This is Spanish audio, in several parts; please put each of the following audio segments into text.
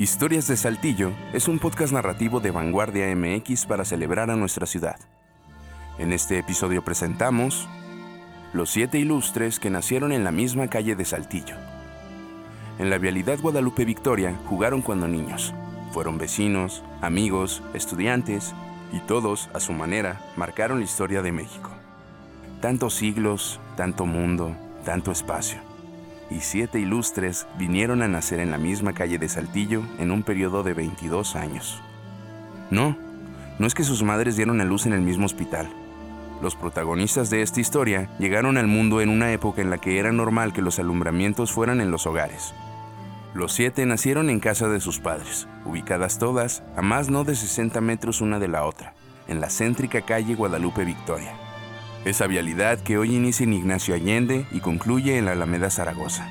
Historias de Saltillo es un podcast narrativo de Vanguardia MX para celebrar a nuestra ciudad. En este episodio presentamos los siete ilustres que nacieron en la misma calle de Saltillo. En la vialidad Guadalupe Victoria jugaron cuando niños. Fueron vecinos, amigos, estudiantes y todos, a su manera, marcaron la historia de México. Tantos siglos, tanto mundo, tanto espacio y siete ilustres vinieron a nacer en la misma calle de Saltillo en un periodo de 22 años. No, no es que sus madres dieron a luz en el mismo hospital. Los protagonistas de esta historia llegaron al mundo en una época en la que era normal que los alumbramientos fueran en los hogares. Los siete nacieron en casa de sus padres, ubicadas todas a más no de 60 metros una de la otra, en la céntrica calle Guadalupe Victoria esa vialidad que hoy inicia en Ignacio Allende y concluye en la Alameda Zaragoza.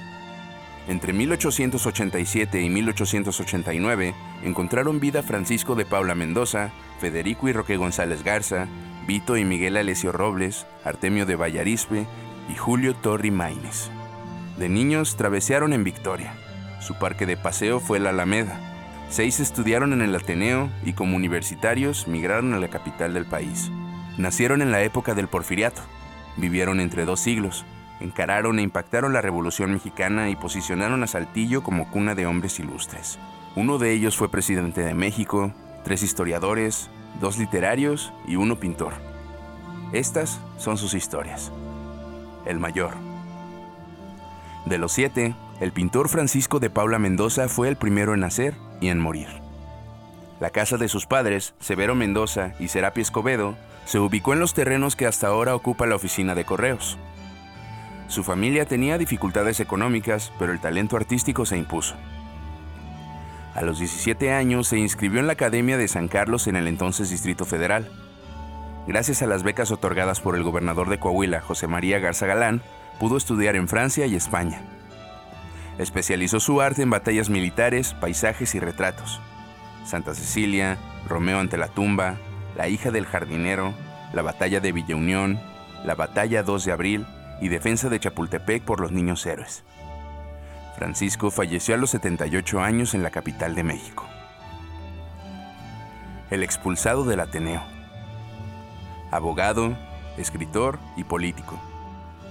Entre 1887 y 1889 encontraron vida Francisco de Paula Mendoza, Federico y Roque González Garza, Vito y Miguel Alesio Robles, Artemio de Vallarispe y Julio Torri Maínez. De niños travesearon en Victoria. Su parque de paseo fue la Alameda. Seis estudiaron en el Ateneo y como universitarios migraron a la capital del país. Nacieron en la época del porfiriato, vivieron entre dos siglos, encararon e impactaron la Revolución Mexicana y posicionaron a Saltillo como cuna de hombres ilustres. Uno de ellos fue presidente de México, tres historiadores, dos literarios y uno pintor. Estas son sus historias. El mayor. De los siete, el pintor Francisco de Paula Mendoza fue el primero en nacer y en morir. La casa de sus padres, Severo Mendoza y Serapio Escobedo, se ubicó en los terrenos que hasta ahora ocupa la oficina de correos. Su familia tenía dificultades económicas, pero el talento artístico se impuso. A los 17 años se inscribió en la Academia de San Carlos en el entonces Distrito Federal. Gracias a las becas otorgadas por el gobernador de Coahuila, José María Garza Galán, pudo estudiar en Francia y España. Especializó su arte en batallas militares, paisajes y retratos. Santa Cecilia, Romeo ante la tumba, la hija del jardinero, la batalla de Villa Unión, la batalla 2 de abril y defensa de Chapultepec por los niños héroes. Francisco falleció a los 78 años en la capital de México. El expulsado del Ateneo. Abogado, escritor y político.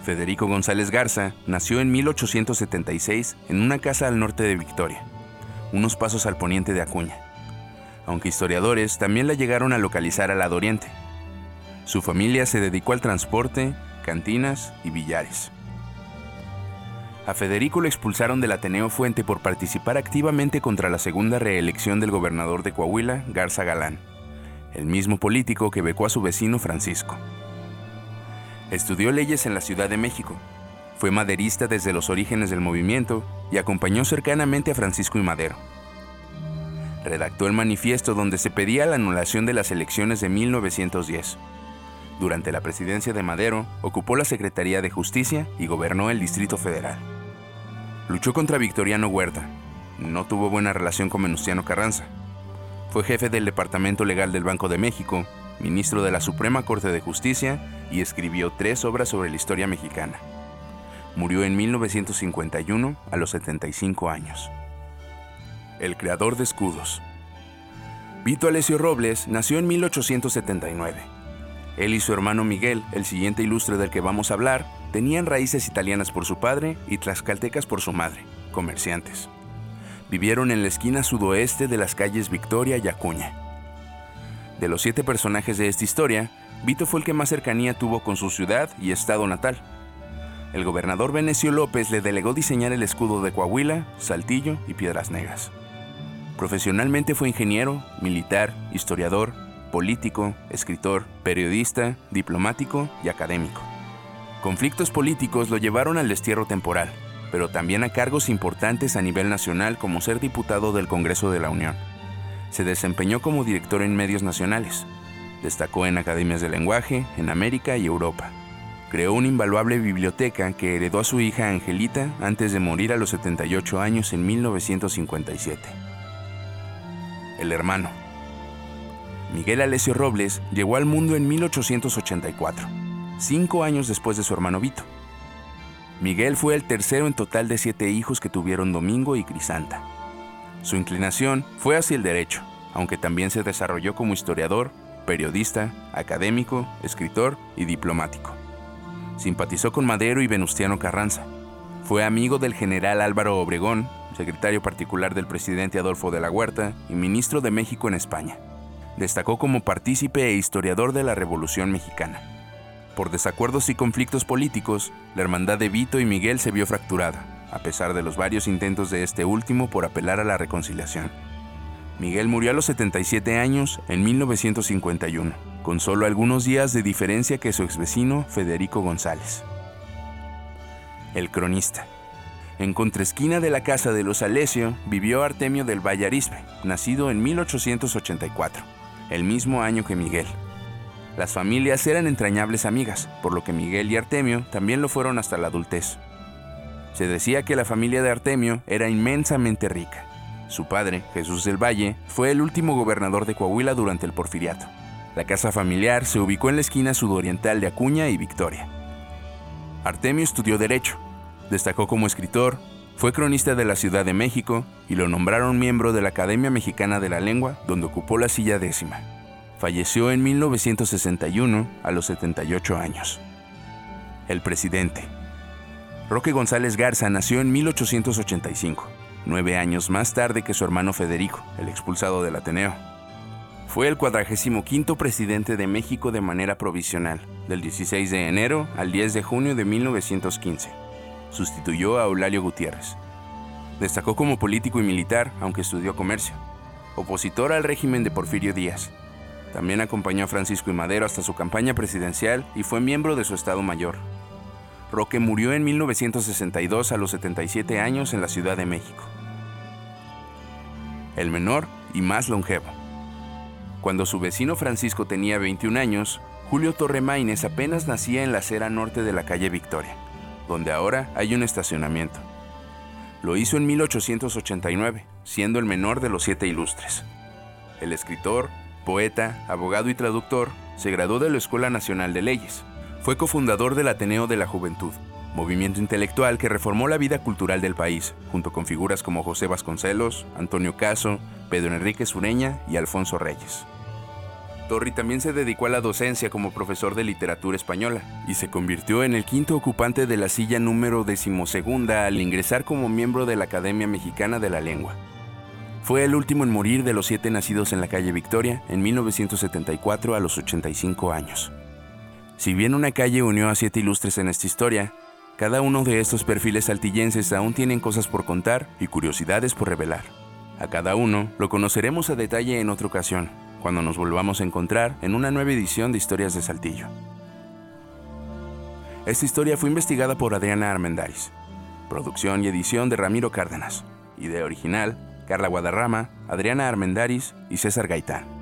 Federico González Garza nació en 1876 en una casa al norte de Victoria, unos pasos al poniente de Acuña aunque historiadores también la llegaron a localizar al lado oriente. Su familia se dedicó al transporte, cantinas y billares. A Federico lo expulsaron del Ateneo Fuente por participar activamente contra la segunda reelección del gobernador de Coahuila, Garza Galán, el mismo político que becó a su vecino Francisco. Estudió leyes en la Ciudad de México, fue maderista desde los orígenes del movimiento y acompañó cercanamente a Francisco y Madero redactó el manifiesto donde se pedía la anulación de las elecciones de 1910. Durante la presidencia de Madero, ocupó la Secretaría de Justicia y gobernó el Distrito Federal. Luchó contra Victoriano Huerta. No tuvo buena relación con Venustiano Carranza. Fue jefe del Departamento Legal del Banco de México, ministro de la Suprema Corte de Justicia y escribió tres obras sobre la historia mexicana. Murió en 1951 a los 75 años el creador de escudos. Vito Alessio Robles nació en 1879. Él y su hermano Miguel, el siguiente ilustre del que vamos a hablar, tenían raíces italianas por su padre y tlaxcaltecas por su madre, comerciantes. Vivieron en la esquina sudoeste de las calles Victoria y Acuña. De los siete personajes de esta historia, Vito fue el que más cercanía tuvo con su ciudad y estado natal. El gobernador Venecio López le delegó diseñar el escudo de Coahuila, Saltillo y Piedras Negras. Profesionalmente fue ingeniero, militar, historiador, político, escritor, periodista, diplomático y académico. Conflictos políticos lo llevaron al destierro temporal, pero también a cargos importantes a nivel nacional como ser diputado del Congreso de la Unión. Se desempeñó como director en medios nacionales. Destacó en academias de lenguaje en América y Europa. Creó una invaluable biblioteca que heredó a su hija Angelita antes de morir a los 78 años en 1957 el hermano. Miguel Alessio Robles llegó al mundo en 1884, cinco años después de su hermano Vito. Miguel fue el tercero en total de siete hijos que tuvieron Domingo y Crisanta. Su inclinación fue hacia el derecho, aunque también se desarrolló como historiador, periodista, académico, escritor y diplomático. Simpatizó con Madero y Venustiano Carranza. Fue amigo del general Álvaro Obregón, secretario particular del presidente Adolfo de la Huerta y ministro de México en España. Destacó como partícipe e historiador de la Revolución Mexicana. Por desacuerdos y conflictos políticos, la hermandad de Vito y Miguel se vio fracturada, a pesar de los varios intentos de este último por apelar a la reconciliación. Miguel murió a los 77 años en 1951, con solo algunos días de diferencia que su exvecino Federico González. El cronista. En contraesquina de la casa de los Alesio vivió Artemio del Vallarispe, nacido en 1884, el mismo año que Miguel. Las familias eran entrañables amigas, por lo que Miguel y Artemio también lo fueron hasta la adultez. Se decía que la familia de Artemio era inmensamente rica. Su padre, Jesús del Valle, fue el último gobernador de Coahuila durante el porfiriato. La casa familiar se ubicó en la esquina sudoriental de Acuña y Victoria. Artemio estudió Derecho, destacó como escritor, fue cronista de la Ciudad de México y lo nombraron miembro de la Academia Mexicana de la Lengua, donde ocupó la silla décima. Falleció en 1961 a los 78 años. El presidente. Roque González Garza nació en 1885, nueve años más tarde que su hermano Federico, el expulsado del Ateneo. Fue el 45 presidente de México de manera provisional, del 16 de enero al 10 de junio de 1915. Sustituyó a Eulalio Gutiérrez. Destacó como político y militar, aunque estudió comercio. Opositor al régimen de Porfirio Díaz, también acompañó a Francisco y Madero hasta su campaña presidencial y fue miembro de su Estado Mayor. Roque murió en 1962 a los 77 años en la Ciudad de México. El menor y más longevo. Cuando su vecino Francisco tenía 21 años, Julio Torremaines apenas nacía en la acera norte de la calle Victoria, donde ahora hay un estacionamiento. Lo hizo en 1889, siendo el menor de los siete ilustres. El escritor, Poeta, abogado y traductor, se graduó de la Escuela Nacional de Leyes. Fue cofundador del Ateneo de la Juventud, movimiento intelectual que reformó la vida cultural del país, junto con figuras como José Vasconcelos, Antonio Caso, Pedro Enrique Sureña y Alfonso Reyes. Torri también se dedicó a la docencia como profesor de literatura española y se convirtió en el quinto ocupante de la silla número decimosegunda al ingresar como miembro de la Academia Mexicana de la Lengua. Fue el último en morir de los siete nacidos en la calle Victoria en 1974 a los 85 años. Si bien una calle unió a siete ilustres en esta historia, cada uno de estos perfiles saltillenses aún tienen cosas por contar y curiosidades por revelar. A cada uno lo conoceremos a detalle en otra ocasión, cuando nos volvamos a encontrar en una nueva edición de Historias de Saltillo. Esta historia fue investigada por Adriana Armendáriz. Producción y edición de Ramiro Cárdenas. Idea original Carla Guadarrama, Adriana Armendaris y César Gaitán.